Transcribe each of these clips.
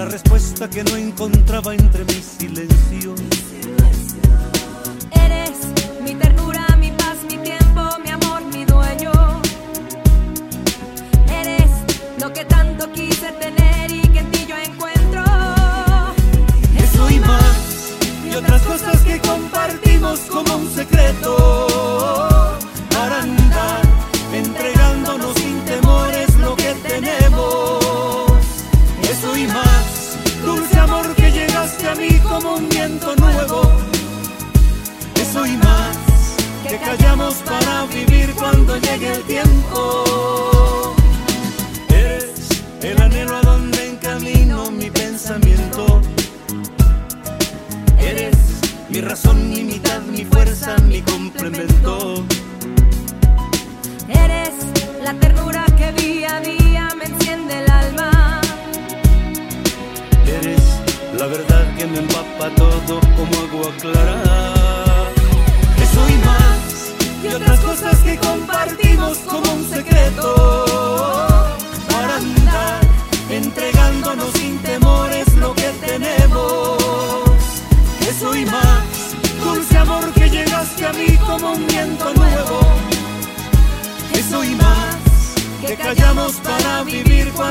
la respuesta que no encontraba entre mi silencio. Eres mi ternura, mi paz, mi tiempo, mi amor, mi dueño. Eres lo que tanto quise tener y que en ti yo encuentro. Eso y más, y otras cosas que compartimos como un secreto. Que callamos para vivir cuando llegue el tiempo. Eres el anhelo a donde encamino mi pensamiento. Eres mi razón, mi mitad, mi fuerza, mi complemento. Eres la ternura que día a día me enciende el alma. Eres la verdad que me empapa todo como agua clara. Entregándonos sin temores lo que tenemos. Eso y más, dulce amor que llegaste a mí como un viento nuevo. Eso y más, que callamos para vivir cuando.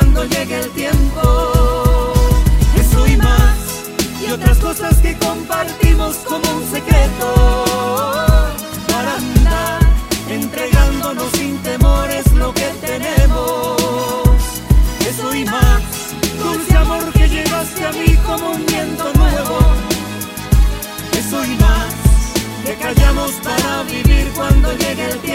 cuando el.